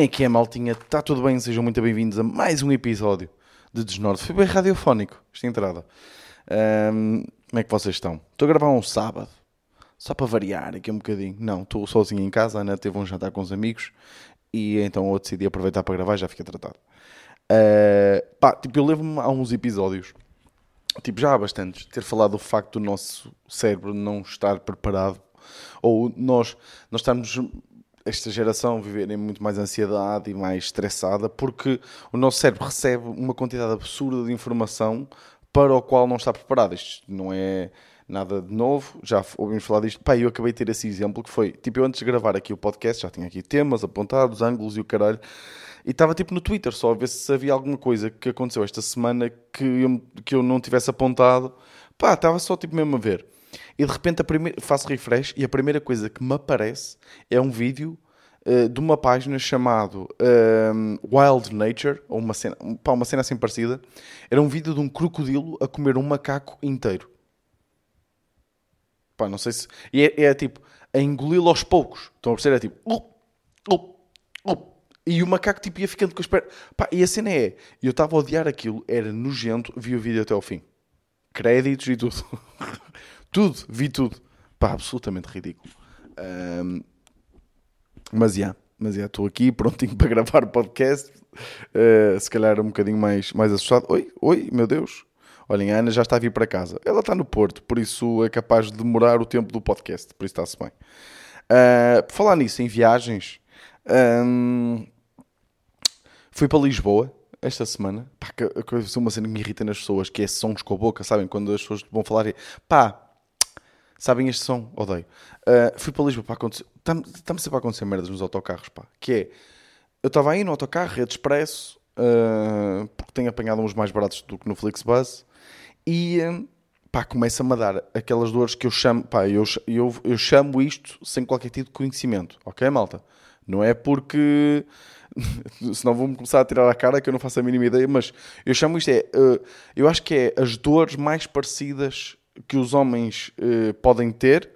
Como é que é, maltinha? Está tudo bem? Sejam muito bem-vindos a mais um episódio de Desnorte. Foi bem radiofónico esta entrada. Ahm, como é que vocês estão? Estou a gravar um sábado, só para variar aqui um bocadinho. Não, estou sozinho em casa, a Ana teve um jantar com os amigos e então eu decidi aproveitar para gravar já fica tratado. Ah, pá, tipo, eu levo-me a uns episódios, tipo, já há bastantes, ter falado do facto do nosso cérebro não estar preparado ou nós, nós estamos esta geração viverem muito mais ansiedade e mais estressada porque o nosso cérebro recebe uma quantidade absurda de informação para o qual não está preparado. Isto não é nada de novo, já ouvimos falar disto. Pá, eu acabei de ter esse exemplo que foi, tipo, eu antes de gravar aqui o podcast já tinha aqui temas apontados, ângulos e o caralho. E estava tipo no Twitter só a ver se havia alguma coisa que aconteceu esta semana que eu, que eu não tivesse apontado. Pá, estava só tipo mesmo a ver. E de repente primeira, faço refresh e a primeira coisa que me aparece é um vídeo uh, de uma página chamado um, Wild Nature, ou uma cena, pá, uma cena assim parecida. Era um vídeo de um crocodilo a comer um macaco inteiro. Pá, não sei se. E é, é tipo a engoli-lo aos poucos. Estão a perceber? É tipo. E o macaco tipo ia ficando com as pernas. E a cena é. Eu estava a odiar aquilo, era nojento, vi o vídeo até ao fim. Créditos e tudo. tudo, vi tudo. Pá, absolutamente ridículo. Um, mas já, mas já estou aqui prontinho para gravar o podcast. Uh, se calhar um bocadinho mais, mais assustado. Oi, oi, meu Deus. Olhem, a Ana já está a vir para casa. Ela está no Porto, por isso é capaz de demorar o tempo do podcast, por isso está-se bem. Uh, por falar nisso, em viagens, um, fui para Lisboa esta semana. Pá, que, que, uma cena que me irrita nas pessoas, que é sons com a boca, sabem? Quando as pessoas vão falar, pá, sabem este som? Odeio. Uh, fui para Lisboa para acontecer. Estamos sempre a acontecer merdas nos autocarros, pá. Que é, eu estava aí no autocarro, rede expresso, uh, porque tenho apanhado uns mais baratos do que no Flixbus, e uh, pá, começa-me a dar aquelas dores que eu chamo, pá, eu, eu, eu chamo isto sem qualquer tipo de conhecimento, ok, malta? Não é porque senão vou-me começar a tirar a cara que eu não faço a mínima ideia, mas eu chamo isto é, uh, eu acho que é as dores mais parecidas que os homens uh, podem ter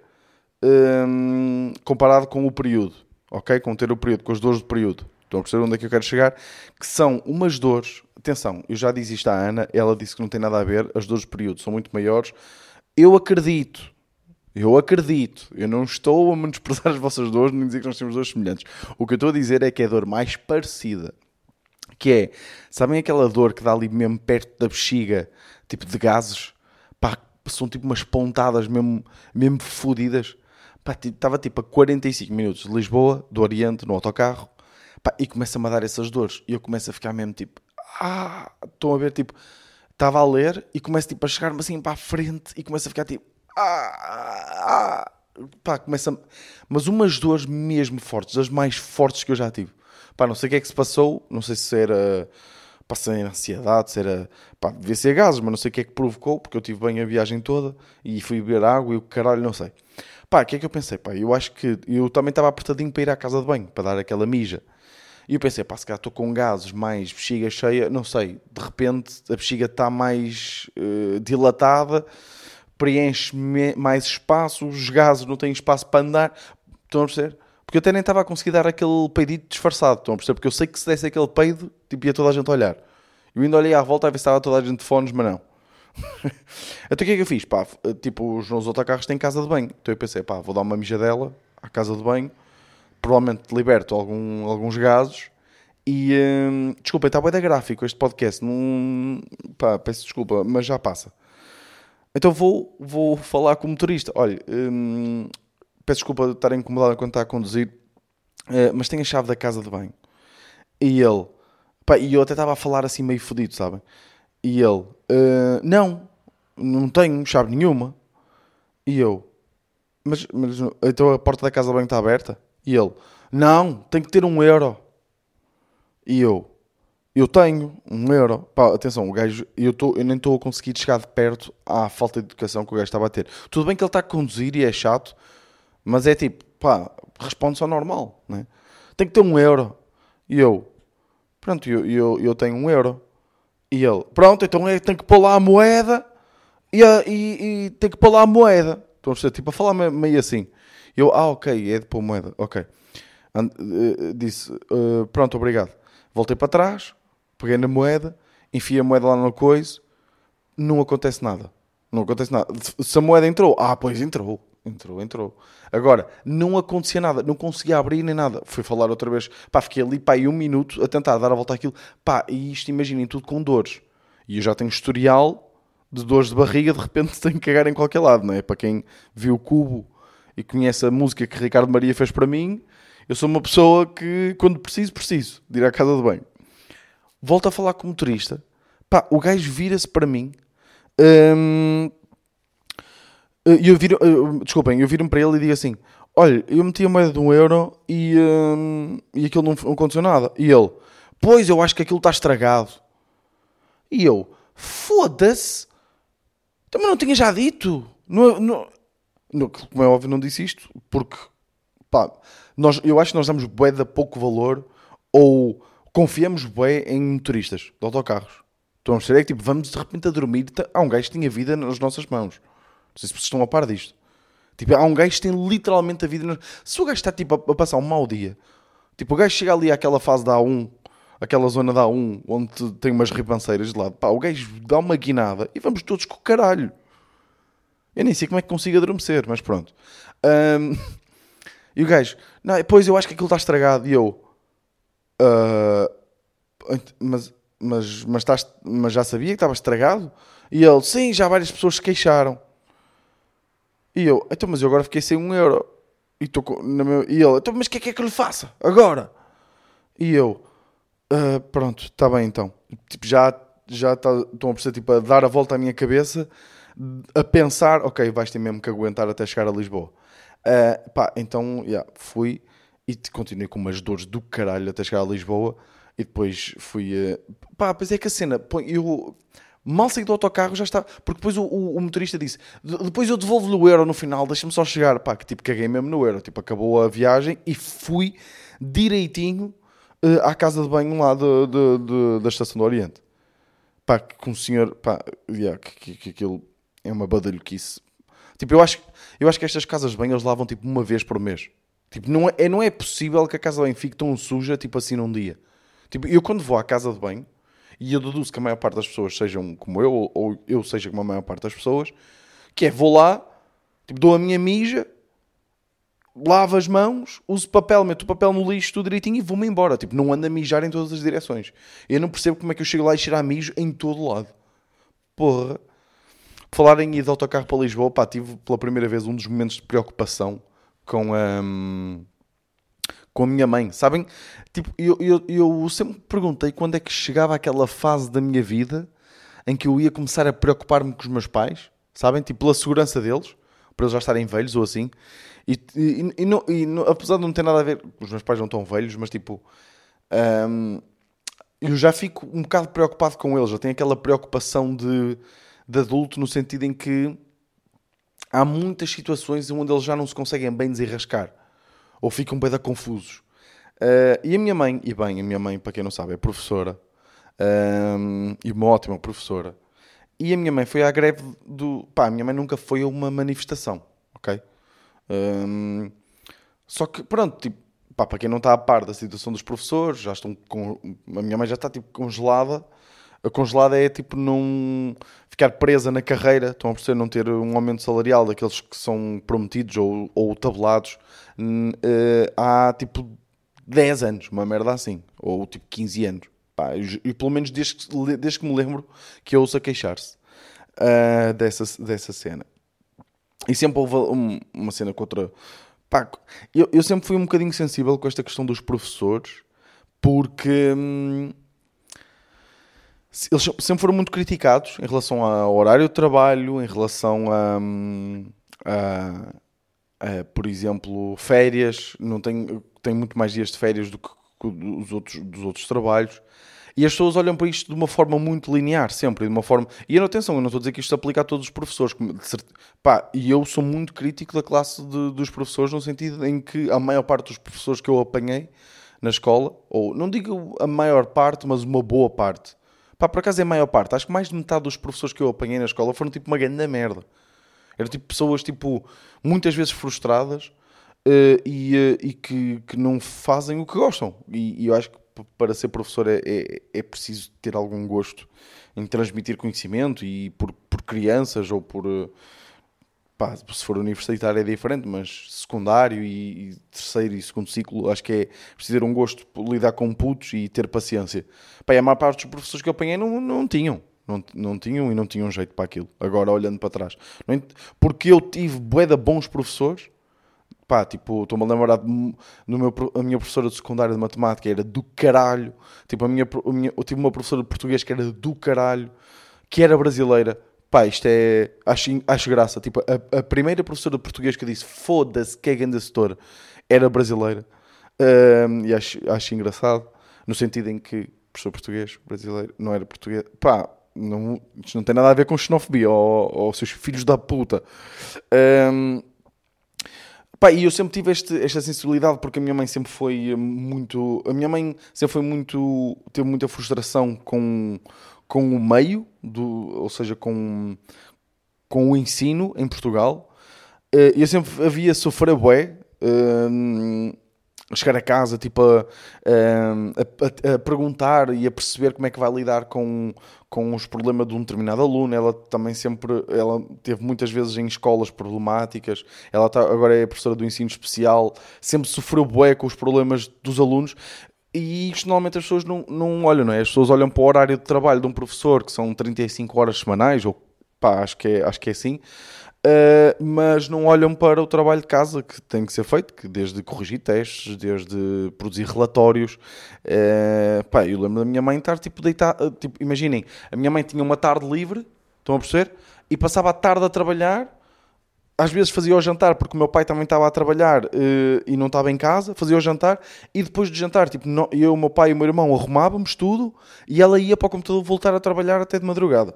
um, comparado com o período, ok? Com ter o período, com as dores do período. Estão a perceber onde é que eu quero chegar? Que são umas dores, atenção, eu já disse isto à Ana, ela disse que não tem nada a ver, as dores do período são muito maiores. Eu acredito, eu acredito, eu não estou a menosprezar as vossas dores, nem dizer que nós temos dores semelhantes. O que eu estou a dizer é que é a dor mais parecida. Que é, sabem aquela dor que dá ali mesmo perto da bexiga, tipo de gases? São tipo umas pontadas mesmo, mesmo fodidas. Estava tipo a 45 minutos de Lisboa, do Oriente, no autocarro, pá, e começa-me a dar essas dores. E eu começo a ficar mesmo tipo, ah, estão a ver, tipo, estava a ler e começo tipo a chegar-me assim para a frente e começo a ficar tipo, ah, ah, pá, começa mas umas dores mesmo fortes, as mais fortes que eu já tive. Pá, não sei o que é que se passou, não sei se era passei ansiedade, se era, pá, devia ser gases, mas não sei o que é que provocou, porque eu tive bem a viagem toda e fui beber água e o caralho, não sei. Pá, o que é que eu pensei? Pá, eu acho que eu também estava apertadinho para ir à casa de banho, para dar aquela mija. E eu pensei, pá, se calhar estou com gases, mais bexiga cheia, não sei, de repente a bexiga está mais uh, dilatada, preenche mais espaço, os gases não têm espaço para andar. Estão a perceber? Porque eu até nem estava a conseguir dar aquele peidito disfarçado, estão a perceber? Porque eu sei que se desse aquele peido, tipo, ia toda a gente olhar. Eu ainda olhei à volta a ver se estava toda a gente de fones, mas não. então o que é que eu fiz? Pá, tipo, os meus autocarros têm casa de banho. Então eu pensei, pá, vou dar uma mijadela à casa de banho, provavelmente liberto algum, alguns gases. E hum, desculpa, está bem gráfico este podcast. Não, pá, peço desculpa, mas já passa. Então vou, vou falar com o motorista. Olha, hum, peço desculpa de estar incomodado quando está a conduzir, uh, mas tenho a chave da casa de banho. E ele, pá, e eu até estava a falar assim meio fodido, sabem? E ele, uh, não, não tenho chave nenhuma. E eu, mas, mas então a porta da casa de banho está aberta? E ele, não, tem que ter um euro. E eu, eu tenho um euro. Pá, atenção, o gajo, eu, tô, eu nem estou a conseguir chegar de perto à falta de educação que o gajo estava a ter. Tudo bem que ele está a conduzir e é chato, mas é tipo, pá, responde só normal, né? Tem que ter um euro. E eu, pronto, eu, eu, eu tenho um euro. E ele, pronto, então é, tem que pôr lá a moeda e, e, e tem que pôr lá a moeda. Estão a tipo, a falar meio assim. Eu, ah, ok, é de pôr moeda, ok. And- eh, disse, eh, pronto, obrigado. Voltei para trás, peguei na moeda, enfiei a moeda lá no coisa, não acontece nada. Não acontece nada. Se a moeda entrou, ah, pois entrou. Entrou, entrou. Agora, não acontecia nada, não conseguia abrir nem nada. Fui falar outra vez, pá, fiquei ali, pá, um minuto a tentar dar a volta àquilo, pá, e isto imaginem tudo com dores. E eu já tenho historial de dores de barriga, de repente tenho que cagar em qualquer lado, não é? Para quem viu o Cubo e conhece a música que Ricardo Maria fez para mim, eu sou uma pessoa que, quando preciso, preciso de ir à casa de banho. Volto a falar com o motorista, pá, o gajo vira-se para mim, hum, e eu viro, eh, desculpem, eu viro-me para ele e digo assim: Olha, eu meti a moeda de um euro e, hum, e aquilo não, aconteceu nada. E ele, pois eu acho que aquilo está estragado. E eu, foda-se, também não tinha já dito. Não, não, não, como é óbvio, não disse isto, porque pá, nós, eu acho que nós damos bué de pouco valor ou confiamos bué em motoristas de autocarros. Estão a? É que tipo, vamos de repente a dormir. tá- Há um gajo que tinha vida nas nossas mãos. Não sei se vocês estão a par disto. Tipo, há um gajo que tem literalmente a vida. Se o gajo está tipo, a, passar um mau dia, tipo, o gajo chega ali àquela fase da A1, aquela zona da A1, onde tem umas ribanceiras de lado, pá, o gajo dá uma guinada e vamos todos com o caralho. Eu nem sei como é que consigo adormecer, mas pronto. Ahm, e o gajo, não, pois eu acho que aquilo está estragado. E eu, "Ah, mas, mas, mas, estás- mas já sabia que estava estragado? E ele, sim, já várias pessoas se queixaram. E eu, então, mas eu agora fiquei sem um euro. E, na meu, e ele, então, mas o que é que é que eu lhe faça agora? E eu, "Ah, pronto, está bem então. Tipo, já, já tá, estão a perceber, tipo, a dar a volta à minha cabeça, a pensar, ok, vais ter mesmo que aguentar até chegar a Lisboa. Ah, pá, então, yeah, fui e continuei com umas dores do caralho até chegar a Lisboa. E depois fui. eh, pá, pois é que a cena, eu mal saí do autocarro já estava. Porque depois o, o- o motorista disse: "De- depois eu devolvo-lhe o euro no final, deixa-me só chegar. Pá, que tipo, caguei mesmo no euro. Tipo, acabou a viagem e fui direitinho eh, à casa de banho lá de- de- de- da Estação do Oriente. Pá, com o senhor. Pá, yeah, que, que, que aquilo é uma badalhoquice. Tipo, eu acho, eu acho que estas casas de banho eles lavam tipo uma vez por mês. Tipo, não é, é- não é possível que a casa de banho fique tão suja, tipo assim, num dia. Tipo, eu quando vou à casa de banho, e eu deduzo que a maior parte das pessoas sejam como eu, ou, eu seja como a maior parte das pessoas, que é, vou lá, tipo, dou a minha mija, lavo as mãos, uso papel, meto o papel no lixo, tudo direitinho e vou-me embora. Tipo, não ando a mijar em todas as direções. Eu não percebo como é que eu chego lá e cheirar mijo em todo lado. Porra. Por falar em ir de autocarro para Lisboa, pá, tive pela primeira vez um dos momentos de preocupação com a, com a minha mãe. Sabem? Tipo, eu, eu, eu sempre perguntei quando é que chegava aquela fase da minha vida em que eu ia começar a preocupar-me com os meus pais, sabem? Tipo, pela segurança deles, para eles já estarem velhos ou assim. E, e, e não- e não- apesar de não ter nada a ver, os meus pais não estão velhos, mas tipo, hum, eu já fico um bocado preocupado com eles. Eu tenho aquela preocupação de, de adulto no sentido em que há muitas situações onde eles já não se conseguem bem desenrascar ou ficam bem confusos. Eh, e a minha mãe, e bem, a minha mãe, para quem não sabe, é professora ehm, e uma ótima professora. E a minha mãe foi à greve do. Pá, a minha mãe nunca foi a uma manifestação, ok? Ehm, só que, pronto, tipo, pá, para quem não está a par da situação dos professores, já estão com. A minha mãe já está tipo congelada. A congelada é tipo não ficar presa na carreira, estão a perceber, não ter um aumento salarial daqueles que são prometidos ou, ou tabelados há tipo 10 anos, uma merda assim, ou tipo 15 anos. Pá, e, pelo menos desde, que- desde que me lembro que eu ouço a queixar-se ah, dessa, dessa cena. E sempre houve um- uma cena contra. Pá, eu, eu sempre fui um bocadinho sensível com esta questão dos professores, porque hum, eles sempre foram muito criticados em relação ao horário de trabalho, em relação a, hum, a- a, por exemplo, férias. Não tem, tem muito mais dias de férias do que os outros, dos outros trabalhos. E as pessoas olham para isto de uma forma muito linear, sempre, de uma forma... E atenção, eu não estou a dizer que isto se aplica a todos os professores. e eu sou muito crítico da classe de- dos professores, no sentido em que a maior parte dos professores que eu apanhei na escola, ou não digo a maior parte, mas uma boa parte. Pá, por acaso é a maior parte. Acho que mais de metade dos professores que eu apanhei na escola foram tipo uma grande merda. Eram tipo pessoas, tipo, muitas vezes frustradas, uh, e, uh, e que, que não fazem o que gostam. E, e eu acho que para ser professor é, é, é, preciso ter algum gosto em transmitir conhecimento e por, por crianças ou por. Uh, pá, se for universitário é diferente, mas secundário e, e, terceiro e segundo ciclo, acho que é preciso ter um gosto lidar com putos e ter paciência. Pá, e a maior parte dos professores que eu apanhei não, não tinham. Não, não tinham e não tinham jeito para aquilo. Agora, olhando para trás. Porque eu tive bué de bons professores. Pá, tipo, estou-me a lembrar de, no meu, a minha professora de secundária de matemática era do caralho. Tipo, a minha, a minha, eu tive uma professora de português que era do caralho, que era brasileira. Pá, isto é. Acho, acho graça. Tipo, a, a primeira professora de português que eu disse foda-se que é grande setor era brasileira. Um, e acho, acho engraçado. No sentido em que professor português, brasileiro, não era português. Pá, não, isto não tem nada a ver com xenofobia ou, ou seus filhos da puta. Um, pá, e eu sempre tive este, esta sensibilidade porque a minha mãe sempre foi muito. A minha mãe sempre foi muito. teve muita frustração com com o meio, do, ou seja, com, com o ensino em Portugal. Eh, eu sempre havia sofrer bué, uh, chegar a casa, tipo, a, a, a, perguntar e a perceber como é que vai lidar com, com os problemas de um determinado aluno. Ela também sempre, ela teve muitas vezes em escolas problemáticas. Ela tá, agora é professora do ensino especial. Sempre sofreu bué com os problemas dos alunos. E isto normalmente as pessoas não, não olham, não é? As pessoas olham para o horário de trabalho de um professor, que são 35 horas semanais, ou pá, acho que é, acho que é assim, uh, mas não olham para o trabalho de casa que tem que ser feito, que desde corrigir testes, desde produzir relatórios. Uh, pá, eu lembro da minha mãe estar tipo deitar, tipo, imaginem, a minha mãe tinha uma tarde livre, estão a perceber? E passava a tarde a trabalhar às vezes fazia o jantar porque o meu pai também estava a trabalhar uh, e não estava em casa, fazia o jantar e depois do jantar, tipo, eu, o meu pai e o meu irmão arrumávamos tudo e ela ia para o computador voltar a trabalhar até de madrugada.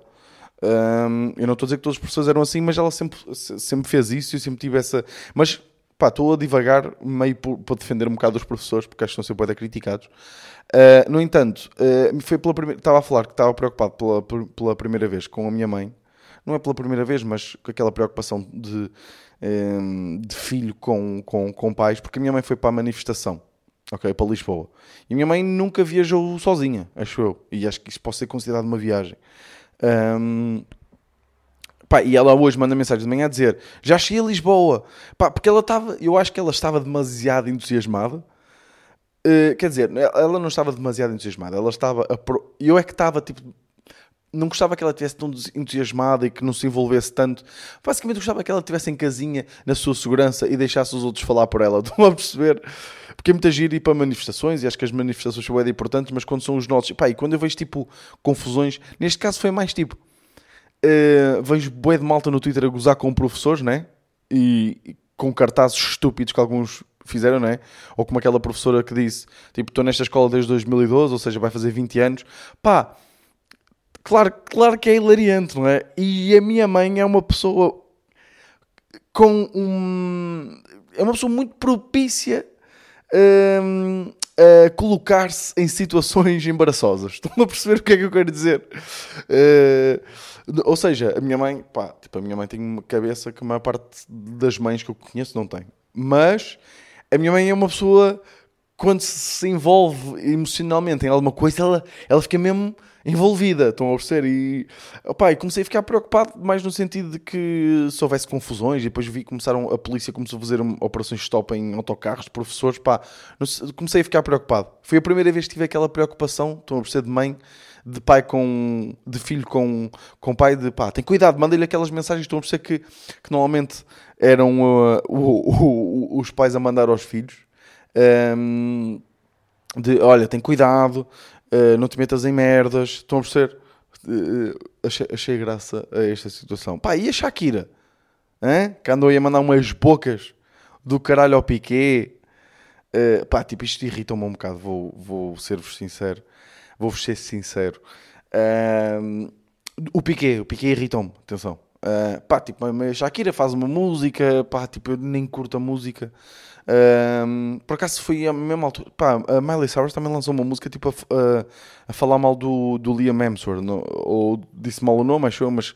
Um, eu não estou a dizer que todas as pessoas eram assim, mas ela sempre, sempre fez isso e eu sempre tive essa. Mas pá, estou a divagar meio para defender um bocado os professores porque acho que estão sempre criticados. Uh, no entanto, uh, foi pela primeira. Estava a falar que estava preocupado pela, pela primeira vez com a minha mãe não é pela primeira vez, mas com aquela preocupação de, ehm, de filho com, com, com pais, porque a minha mãe foi para a manifestação, ok, para Lisboa. E a minha mãe nunca viajou sozinha, acho eu, e acho que isso pode ser considerado uma viagem. Um, Pá, e ela hoje manda mensagem de manhã a dizer: Já cheguei a Lisboa. Pá, porque ela estava, eu acho que ela estava demasiado entusiasmada. Uh, quer dizer, ela não estava demasiado entusiasmada. Ela estava. Pro... Eu é que estava tipo não gostava que ela estivesse tão entusiasmada e que não se envolvesse tanto. Basicamente, gostava que ela estivesse em casinha, na sua segurança e deixasse os outros falar por ela. Estão a perceber? Porque é muita gira ir para manifestações e acho que as manifestações são bem importantes, mas quando são os nossos. Pá, e quando eu vejo tipo confusões, neste caso foi mais tipo. Uh, vejo bué de malta no Twitter a gozar com professores, né? E, com cartazes estúpidos que alguns fizeram, não é? Ou como aquela professora que disse, tipo, estou nesta escola desde 2012, ou seja, vai fazer 20 anos. Pá, Claro, claro que é hilariante, não é? E a minha mãe é uma pessoa com um. É uma pessoa muito propícia um, a colocar-se em situações embaraçosas. Estão a perceber o que é que eu quero dizer? Uh, ou seja, a minha mãe, pá, tipo, a minha mãe tem uma cabeça que a maior parte das mães que eu conheço não tem. Mas a minha mãe é uma pessoa, quando se envolve emocionalmente em alguma coisa, ela, ela fica mesmo envolvida, estão a perceber? E, opa, comecei a ficar preocupado mais no sentido de que se houvesse confusões e depois vi começaram, a polícia começou a fazer operações stop em autocarros professores, pá, comecei a ficar preocupado. Foi a primeira vez que tive aquela preocupação, estão a perceber, de mãe, de pai com, de filho com, com pai, de pá, tem cuidado, mandei-lhe aquelas mensagens, estão a perceber que, que normalmente eram uh, o, o, os pais a mandar aos filhos. Um, de olha, tem cuidado, uh, não te metas em merdas, estão a perceber? Uh, achei, achei, graça a esta situação. Pá, e a Shakira? Hein? Que andou aí a mandar umas bocas do caralho ao Piqué. Uh, pá, tipo, isto irrita-me um bocado, vou, vou ser-vos sincero. Vou-vos ser sincero. Uh, o Piqué, o Piqué irritou-me, atenção. Uh, pá, tipo, a Shakira faz uma música, pá, tipo, eu nem curto a música. Um, por acaso foi a mesma altura. Pá, a Miley Cyrus também lançou uma música tipo a, a, a falar mal do, do Liam Hemsworth, no, ou disse mal o nome, acho eu, mas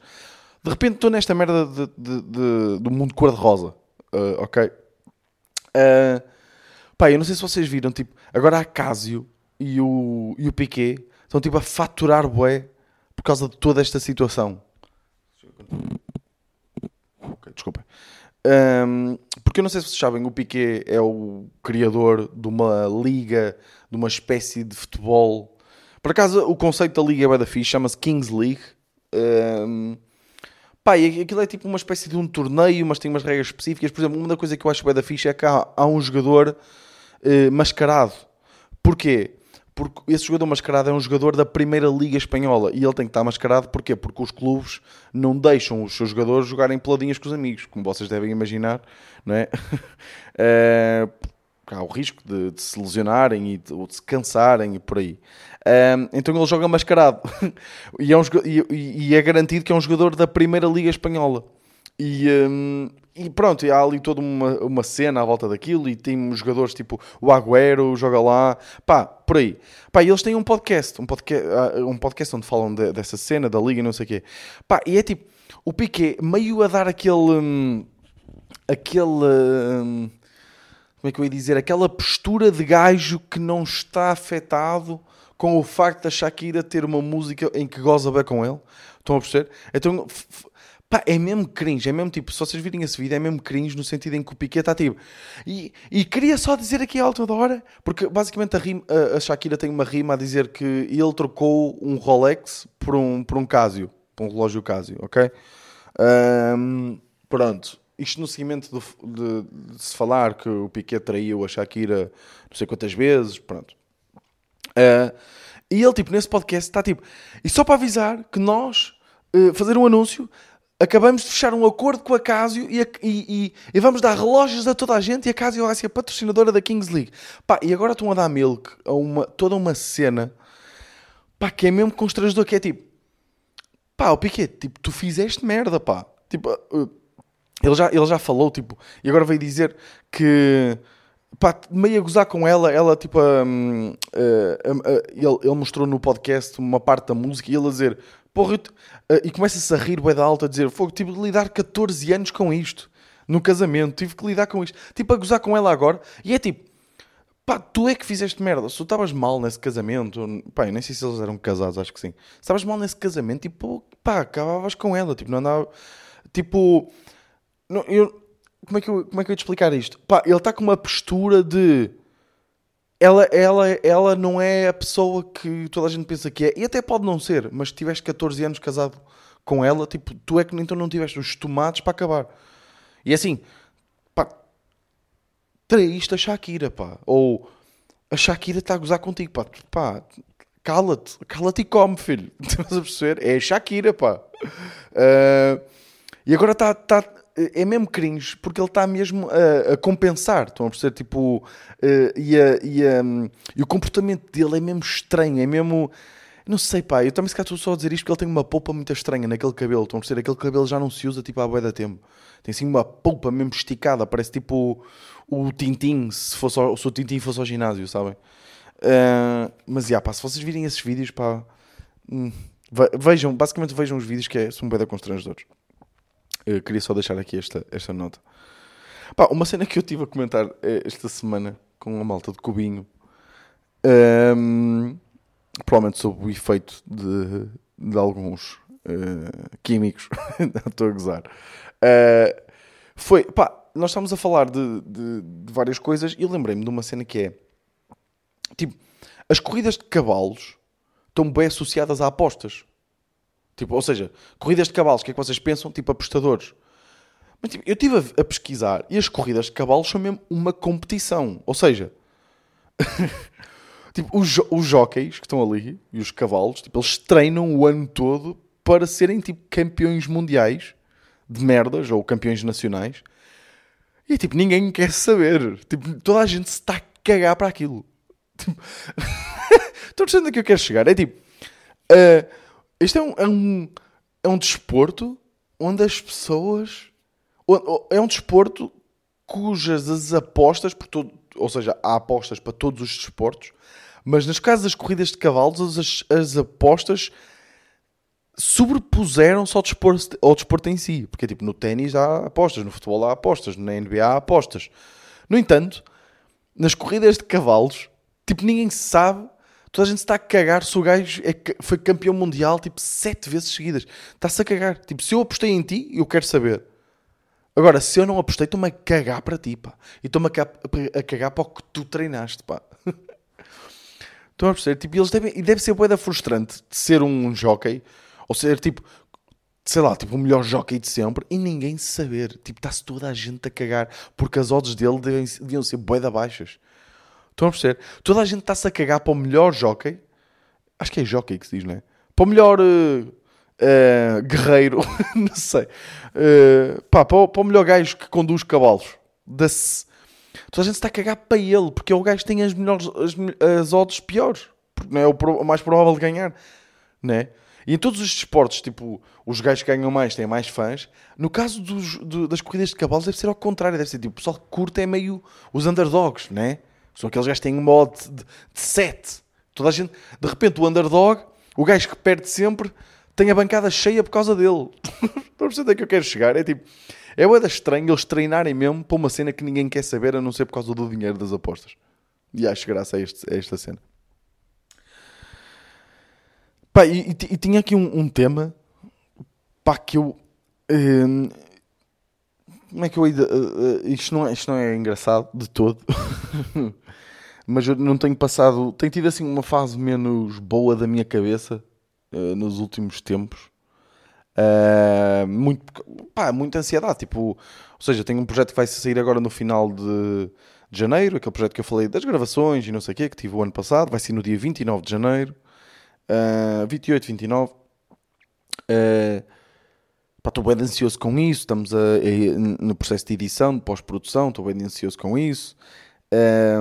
de repente estou nesta merda de, de, de, do mundo cor-de-rosa, uh, ok? Uh, pá, eu não sei se vocês viram, tipo, agora a Casio e o, e o Piquet estão tipo a faturar bué por causa de toda esta situação. Ok, desculpa. Um, porque eu não sei se vocês sabem, o Piquet é o criador de uma liga, de uma espécie de futebol. Por acaso, o conceito da liga é da fixe, chama-se Kings League. Um, pá, e aquilo é tipo uma espécie de um torneio, mas tem umas regras específicas. Por exemplo, uma da coisa que eu acho bem da fixe é que há, há um jogador uh, mascarado. Porquê? Porque esse jogador mascarado é um jogador da Primeira Liga Espanhola e ele tem que estar mascarado porquê? Porque os clubes não deixam os seus jogadores jogarem peladinhas com os amigos, como vocês devem imaginar, não é? é há o risco de, de, se lesionarem e de, ou de se cansarem e por aí. então ele joga mascarado e, é um, e, e, é garantido que é um jogador da Primeira Liga Espanhola. E, um, e pronto, há ali toda uma, uma cena à volta daquilo e tem jogadores tipo o Agüero, joga lá, pá, por aí. Pá, e eles têm um podcast, um podcast, ah, um podcast onde falam de, dessa cena, da liga e não sei o quê. Pá, e é tipo, o Piquet meio a dar aquele... Hum, aquele... Hum, como é que eu ia dizer? Aquela postura de gajo que não está afetado com o facto da Shakira ter uma música em que goza bem com ele. Estão a perceber? Então Pá, é mesmo cringe, é mesmo tipo, se vocês virem esse vídeo, é mesmo cringe no sentido em que o Piquet está tipo. E, e queria só dizer aqui a alta da hora, porque basicamente a, rima, a, Shakira tem uma rima a dizer que ele trocou um Rolex por um, por um Casio, por um relógio Casio, ok? Um, pronto. Isto no seguimento de, de, de, se falar que o Piquet traiu a Shakira não sei quantas vezes, pronto. Uh, e ele, tipo, nesse podcast está tipo. E só para avisar que nós uh, fazer um anúncio acabamos de fechar um acordo com a Casio e, a, e, e, e, vamos dar relógios a toda a gente e a Casio vai ser patrocinadora da Kings League. Pá, e agora estão a dar milk a uma, toda uma cena pá, que é mesmo constrangedor, que é tipo pá, o Piquet, tipo, tu fizeste merda, pá. Tipo, uh, ele já, ele já falou, tipo, e agora veio dizer que pá, meio a gozar com ela, ela tipo, um, uh, uh, ele, ele mostrou no podcast uma parte da música e ele a dizer porra, uh, e começa-se a rir bué da alta, a dizer, fogo, tive de lidar 14 anos com isto, no casamento, tive que lidar com isto, tipo, a gozar com ela agora, e é tipo, pá, tu é que fizeste merda, se tu estavas mal nesse casamento, pá, eu nem sei se eles eram casados, acho que sim, se estavas mal nesse casamento, tipo, pá, acabavas com ela, tipo, não andava, tipo, não, eu, como é, que eu, como é que eu ia te explicar isto? Pá, ele está com uma postura de ela, ela, ela não é a pessoa que toda a gente pensa que é, e até pode não ser, mas se tiveste 14 anos casado com ela, tipo, tu é que então não tiveste os tomates para acabar. E assim, pá, traíste a Shakira, pá, ou a Shakira está a gozar contigo, pá, pá cala-te, cala-te e come, filho. Estás a perceber? É a Shakira, pá. Uh, e agora está. Tá, é mesmo cringe porque ele está mesmo a, a, compensar. Estão a perceber? Tipo, uh, e, a, e, a, um, e, o comportamento dele é mesmo estranho, é mesmo. Não sei, pá, eu também se calhar estou só a dizer isto porque ele tem uma polpa muito estranha naquele cabelo. Estão a perceber? Aquele cabelo já não se usa tipo há boia da tempo. Tem assim uma polpa mesmo esticada, parece tipo o, o Tintin, se, fosse, se o Tintin fosse ao ginásio, sabem? Uh, mas, já, pá, se vocês virem esses vídeos, pá, hum, vejam, basicamente vejam os vídeos que é, são bem constrangedores. Eu queria só deixar aqui esta, esta nota. Pá, uma cena que eu tive a comentar eh, esta semana com a malta de Cubinho, um, ehm, provavelmente sob o efeito de, de alguns uh, químicos, estou a gozar, uh, foi, pá, nós estamos a falar de, de, de várias coisas e lembrei-me de uma cena que é, tipo, as corridas de cavalos estão bem associadas a apostas. Tipo, ou seja, corridas de cavalos, o que é que vocês pensam? Tipo, apostadores. Mas tipo, eu estive a, a, pesquisar e as corridas de cavalos são mesmo uma competição. Ou seja, tipo, os, os jockeys que estão ali e os cavalos, tipo, eles treinam o ano todo para serem tipo campeões mundiais de merdas ou campeões nacionais. E tipo, ninguém quer saber. Tipo, toda a gente se está a cagar para aquilo. Tipo... Estou dizendo que eu quero chegar. É tipo. Uh, isto é um, é um, é um desporto onde as pessoas. É um desporto cujas as apostas, por todo, ou seja, há apostas para todos os desportos, mas nas casas das corridas de cavalos as, as apostas sobrepuseram-se ao desporto, ao desporto em si. Porque tipo, no ténis há apostas, no futebol há apostas, na NBA há apostas. No entanto, nas corridas de cavalos, tipo, ninguém sabe. Toda a gente está a cagar se o gajo é, foi campeão mundial, tipo, sete vezes seguidas. Está-se a cagar. Tipo, se eu apostei em ti, eu quero saber. Agora, se eu não apostei, estou-me a cagar para ti, pá. E estou-me a, a cagar para o que tu treinaste, pá. Estão a perceber? Tipo, eles devem, e deve ser boeda frustrante de ser um jockey, ou ser tipo, sei lá, tipo o melhor jockey de sempre e ninguém saber. Tipo, está-se toda a gente a cagar porque as odds dele deviam, deviam ser boeda baixas. Estão a perceber? Toda a gente está-se a cagar para o melhor jockey. Acho que é jockey que se diz, não é? Para o melhor uh, uh, guerreiro, não sei. Uh, pá, para o, para, o, melhor gajo que conduz cavalos. Da-se Toda a gente está a cagar para ele, porque é o gajo que tem as, melhores, as, as odds piores. Porque não é o, o mais provável de ganhar. Né? E em todos os esportes, tipo, os gajos que ganham mais têm mais fãs. No caso dos, do, das corridas de cavalos, deve ser ao contrário. Deve ser tipo, o pessoal que curta é meio os underdogs, né? São aqueles gajos que têm um modo de, de 7. Toda a gente, de repente, o underdog, o gajo que perde sempre, tem a bancada cheia por causa dele. Para perceber onde é que eu quero chegar. É tipo, é boeda estranho eles treinarem mesmo para uma cena que ninguém quer saber, a não ser por causa do dinheiro das apostas. E acho graça a, este, a esta cena. Pá, e, e, e tinha aqui um, um, tema pá, que eu. Uh, como é que eu ia. Uh, uh, isto, não é, isto não é engraçado de todo. Mas eu não tenho passado. Tenho tido assim uma fase menos boa da minha cabeça uh, nos últimos tempos. Muito, pá, muita ansiedade. Tipo, ou seja, tenho um projeto que vai sair agora no final de, de janeiro, aquele projeto que eu falei das gravações e não sei o quê, que tive o ano passado, vai ser no dia 29 de janeiro, uh, 28, 29. Uh, estou bem ansioso com isso, estamos a, a, no processo de edição, de pós-produção, estou bem ansioso com isso.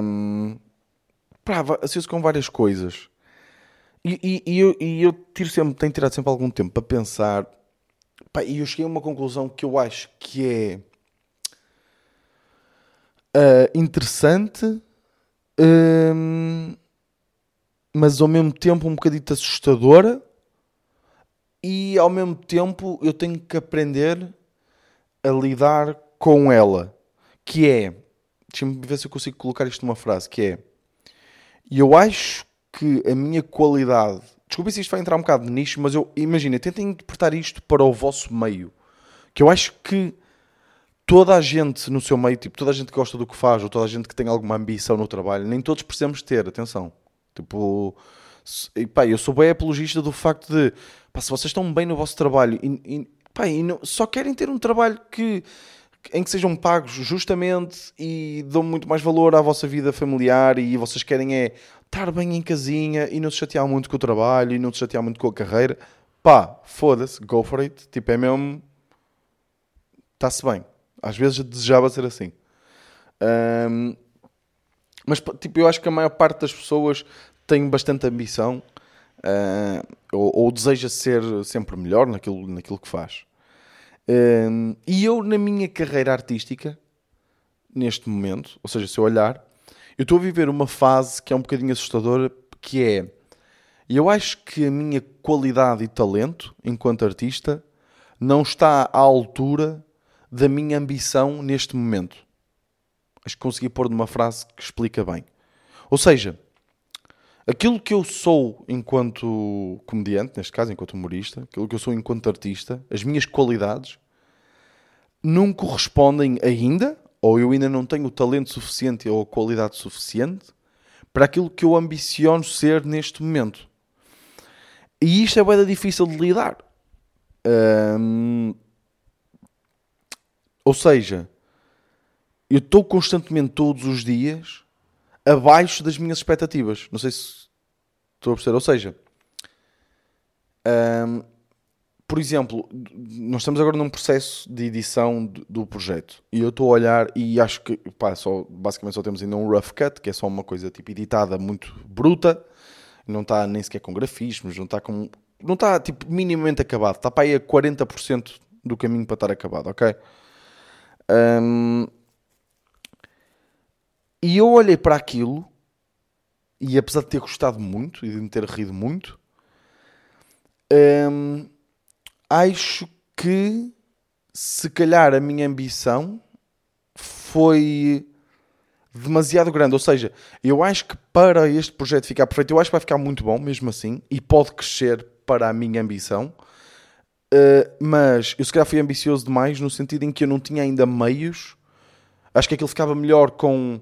Um, pá, ansioso com várias coisas. E, e, e, eu, e eu tiro sempre, tenho tirado sempre algum tempo para pensar Pá, e eu cheguei a uma conclusão que eu acho que é uh, interessante, um, mas ao mesmo tempo um bocadito assustadora, e ao mesmo tempo eu tenho que aprender a lidar com ela. Que é, deixa-me ver se eu consigo colocar isto numa frase, que é, eu acho que a minha qualidade Desculpa se isto vai entrar um bocado de nicho, mas eu imagina, tentem interpretar isto para o vosso meio. Que eu acho que toda a gente no seu meio, tipo, toda a gente que gosta do que faz, ou toda a gente que tem alguma ambição no trabalho, nem todos precisamos ter, atenção. Tipo, e, pá, eu sou bem apologista do facto de, pá, se vocês estão bem no vosso trabalho e, e, pá, e não, só querem ter um trabalho que, em que sejam pagos justamente e dão muito mais valor à vossa vida familiar e vocês querem é estar bem em casinha e não se chatear muito com o trabalho e não se chatear muito com a carreira, pá, foda-se, go for it. Tipo, é mesmo. Está-se bem. Às vezes desejava ser assim. Um, mas, tipo, eu acho que a maior parte das pessoas tem bastante ambição uh, ou, ou, deseja ser sempre melhor naquilo, naquilo que faz. Um, e eu, na minha carreira artística, neste momento, ou seja, se eu olhar, eu estou a viver uma fase que é um bocadinho assustadora, que é. Eu acho que a minha qualidade e talento enquanto artista não está à altura da minha ambição neste momento. Acho que consegui pôr numa frase que explica bem. Ou seja, aquilo que eu sou enquanto comediante, neste caso enquanto humorista, aquilo que eu sou enquanto artista, as minhas qualidades não correspondem ainda ou eu ainda não tenho o talento suficiente ou a qualidade suficiente para aquilo que eu ambiciono ser neste momento. E isto é bem difícil de lidar. ou seja, eu estou constantemente todos os dias abaixo das minhas expectativas. Não sei se estou a perceber. Ou seja, por exemplo, nós estamos agora num processo de edição do projeto e eu estou a olhar e acho que pá, só, basicamente só temos ainda um rough cut, que é só uma coisa tipo editada muito bruta, não está nem sequer com grafismos, não está com. não está tipo minimamente acabado, está para aí a 40% do caminho para estar acabado, ok? Um, e eu olhei para aquilo e apesar de ter gostado muito e de me ter rido muito. Um, acho que se calhar a minha ambição foi demasiado grande. Ou seja, eu acho que para este projeto ficar perfeito, eu acho que vai ficar muito bom mesmo assim e pode crescer para a minha ambição. Uh, mas eu se calhar fui ambicioso demais no sentido em que eu não tinha ainda meios. Acho que aquilo ficava melhor com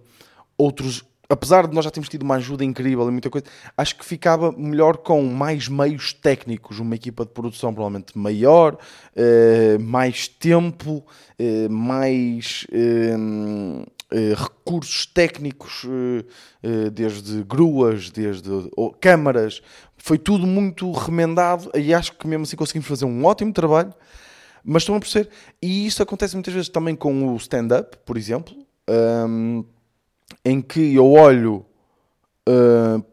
outros. Apesar de nós já termos tido uma ajuda incrível e muita coisa, acho que ficava melhor com mais meios técnicos, uma equipa de produção provavelmente maior, uh, mais tempo, uh, mais eh, recursos técnicos, desde gruas, desde câmaras, foi tudo muito remendado e acho que mesmo assim conseguimos fazer um ótimo trabalho. Mas estão a perceber? E isso acontece muitas vezes também com o stand-up, por exemplo, um, em que eu olho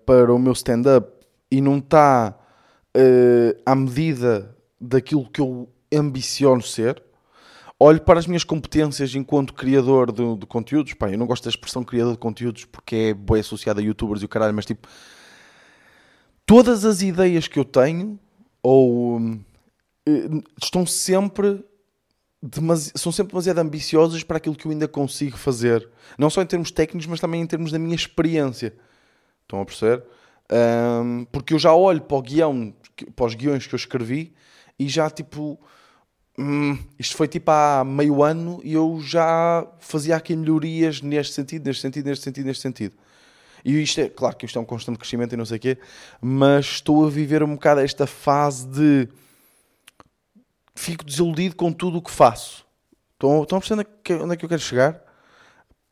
para o meu stand-up e não está à medida daquilo que eu ambiciono ser olho para as minhas competências enquanto criador de, de conteúdos. Pá, eu não gosto da expressão criador de conteúdos porque é bem associada a youtubers e o caralho, mas tipo, todas as ideias que eu tenho ou eh, estão sempre são sempre demasiado ambiciosas para aquilo que eu ainda consigo fazer. Não só em termos técnicos, mas também em termos da minha experiência. Estão a perceber? Um, porque eu já olho para o guião, para os guiões que eu escrevi e já tipo Hum, isto foi tipo há meio ano e eu já fazia aqui melhorias neste sentido, neste sentido, neste sentido, neste sentido. E isto é, claro que isto é um constante crescimento e não sei o quê, mas estou a viver um bocado esta fase de fico desiludido com tudo o que faço. Estão, estão a perceber onde é, que, é eu quero chegar?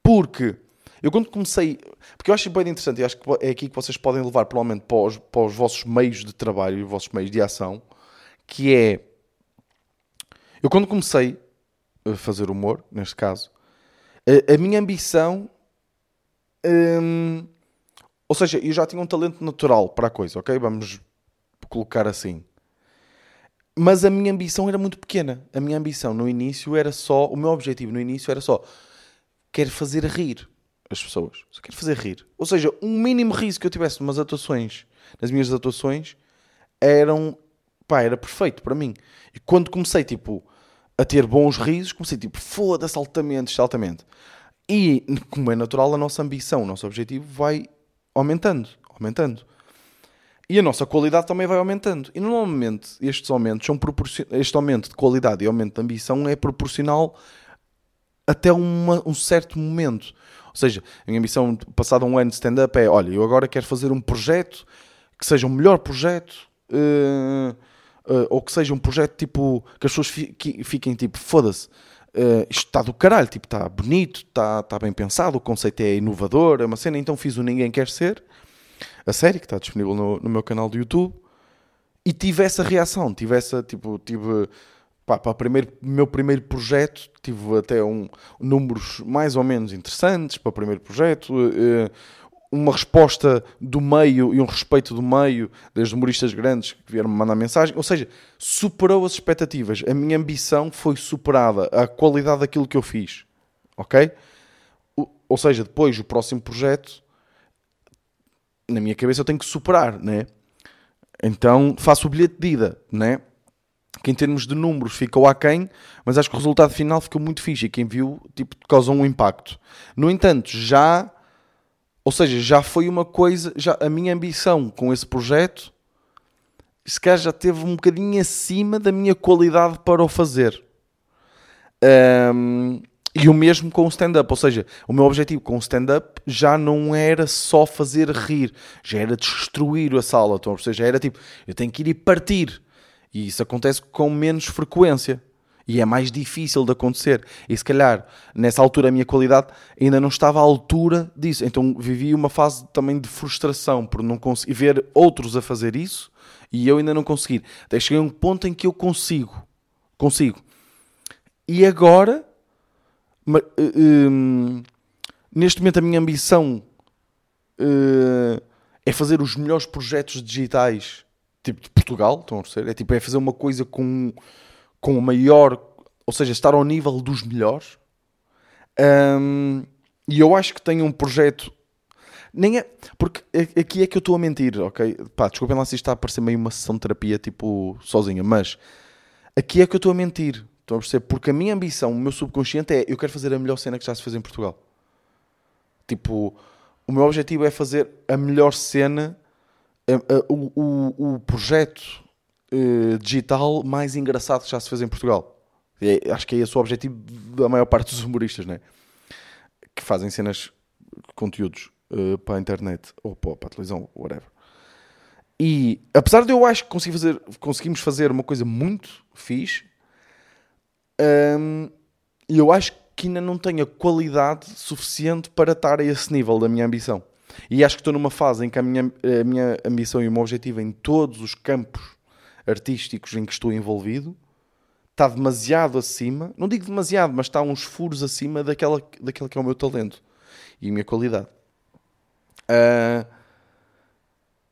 Porque eu quando comecei, porque eu acho bem interessante, e acho que é aqui que vocês podem levar provavelmente para os, para os vossos meios de trabalho e os vossos meios de ação, que é eu, quando comecei a fazer humor, neste caso, a, a minha ambição. Hum, ou seja, eu já tinha um talento natural para a coisa, ok? Vamos colocar assim. Mas a minha ambição era muito pequena. A minha ambição no início era só. O meu objetivo no início era só. Quero fazer rir as pessoas. Só quero fazer rir. Ou seja, um mínimo riso que eu tivesse atuações, nas minhas atuações, eram. pá, era perfeito para mim. E quando comecei, tipo, a ter bons risos, comecei tipo, foda-se altamente, altamente. E, como é natural, a nossa ambição, o nosso objetivo vai aumentando, aumentando. E a nossa qualidade também vai aumentando. E normalmente estes aumentos são este aumento de qualidade e aumento de ambição é proporcional até uma, um certo momento. Ou seja, a minha ambição, passado um ano de stand-up, é: olha, eu agora quero fazer um projeto que seja o melhor projeto. Uh, uh, ou que seja um projeto tipo que as pessoas fiquem tipo foda-se. Uh, isto está do caralho, tipo, está bonito, está, está bem pensado, o conceito é inovador, é uma cena, então fiz o Ninguém Quer Ser, a série que está disponível no, no meu canal do YouTube, e tive essa reação, tive essa, tipo, tive, pá, para o primeiro, meu primeiro projeto, tive até um, números mais ou menos interessantes para o primeiro projeto, uh, uma resposta do meio e um respeito do meio, desde humoristas grandes que vieram me mandar mensagem, ou seja, superou as expectativas. A minha ambição foi superada, a qualidade daquilo que eu fiz, ok? Ou seja, depois o próximo projeto, na minha cabeça eu tenho que superar, né? Então faço o bilhete de ida, né? Que em termos de números ficou aquém, mas acho que o resultado final ficou muito fixe e quem viu, tipo, causou um impacto. No entanto, já ou seja, já foi uma coisa, já a minha ambição com esse projeto, se calhar já teve um bocadinho acima da minha qualidade para o fazer. Um, e o mesmo com o stand-up, ou seja, o meu objetivo com o stand-up já não era só fazer rir, já era destruir a sala, então, ou seja, já era tipo, eu tenho que ir e partir. E isso acontece com menos frequência. E é mais difícil de acontecer. E se calhar, nessa altura, a minha qualidade ainda não estava à altura disso. Então vivi uma fase também de frustração por não conseguir ver outros a fazer isso e eu ainda não conseguir. Até cheguei a um ponto em que eu consigo. Consigo. E agora, hum, neste momento, a minha ambição hum, é fazer os melhores projetos digitais tipo de Portugal. Estão a perceber? É, tipo, é fazer uma coisa com com o maior, ou seja, estar ao nível dos melhores. Um, e eu acho que tenho um projeto. Nem é. Porque aqui é que eu estou a mentir, ok? Pá, desculpem lá se isto está a parecer meio uma sessão de terapia, tipo, sozinha, mas aqui é que eu estou a mentir. Estão a perceber? Porque a minha ambição, o meu subconsciente é eu quero fazer a melhor cena que já se fez em Portugal. Tipo, o meu objetivo é fazer a melhor cena, o, o, o projeto eh, digital mais engraçado que já se fez em Portugal. É- acho que é esse o objetivo da maior parte dos humoristas, né? Que fazem cenas, conteúdos eh, para a internet ou para, para a televisão, whatever. E apesar de eu acho que consegui fazer, conseguimos fazer uma coisa muito fixe, hum, eu acho que ainda não tenho a qualidade suficiente para estar a esse nível da minha ambição. E acho que estou numa fase em que a minha, a minha ambição e o meu objetivo em todos os campos artísticos em que estou envolvido está demasiado acima, não digo demasiado, mas está uns furos acima daquela, daquele que é o meu talento e a minha qualidade. Ah,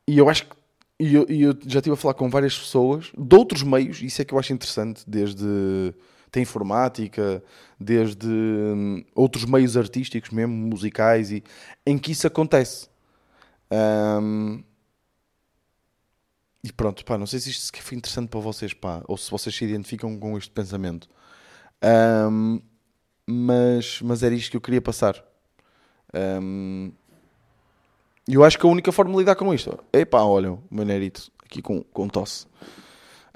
e eu acho que e eu, e eu já estive a falar com várias pessoas de outros meios, isso é que eu acho interessante, desde tem informática, desde hum, outros meios artísticos, mesmo musicais, e, em que isso acontece. Ahm, e pronto, pá, não sei se isto foi interessante para vocês, pá, ou se vocês se identificam com este pensamento. Ahm, mas, mas era isto que eu queria passar. E eu acho que a única forma de lidar com isto é pá, olha, o meu nerito aqui com, com tosse.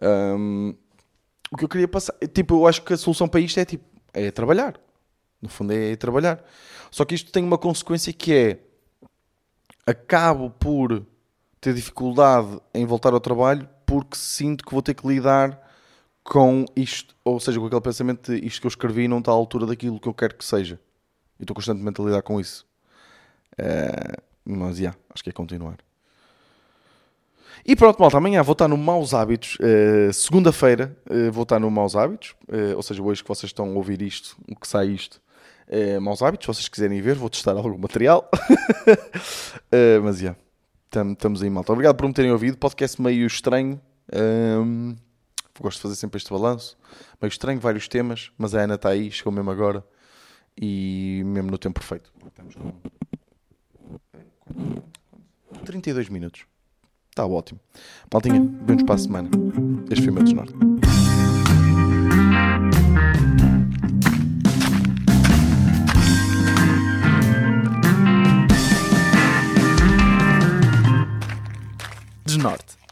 Ahm, o que eu queria passar, tipo, eu acho que a solução para isto é tipo, é trabalhar. No fundo é trabalhar. Só que isto tem uma consequência que é acabo por ter dificuldade em voltar ao trabalho porque sinto que vou ter que lidar com isto, ou seja, com aquele pensamento de isto que eu escrevi não está à altura daquilo que eu quero que seja. E estou constantemente a lidar com isso. Eh, mas, já, acho que é continuar. E pronto, malta, amanhã vou estar no Maus Hábitos. eh, Segunda-feira eh, vou estar no Maus Hábitos. eh, ou seja, hoje que vocês estão a ouvir isto, o que sai isto, é Maus Hábitos. Se vocês quiserem ver, vou testar algum material. Mas, já, estamos aí, malta. Obrigado por me terem ouvido. Podcast meio estranho. Ehm, gosto de fazer sempre este balanço. Meio estranho, vários temas. Mas a Ana está aí, chegou mesmo agora. E mesmo no tempo perfeito. Estamos com 32 minutos. Está ótimo. Paltinha, vemos para a semana. Este filme é meu desnorte. Desnorte.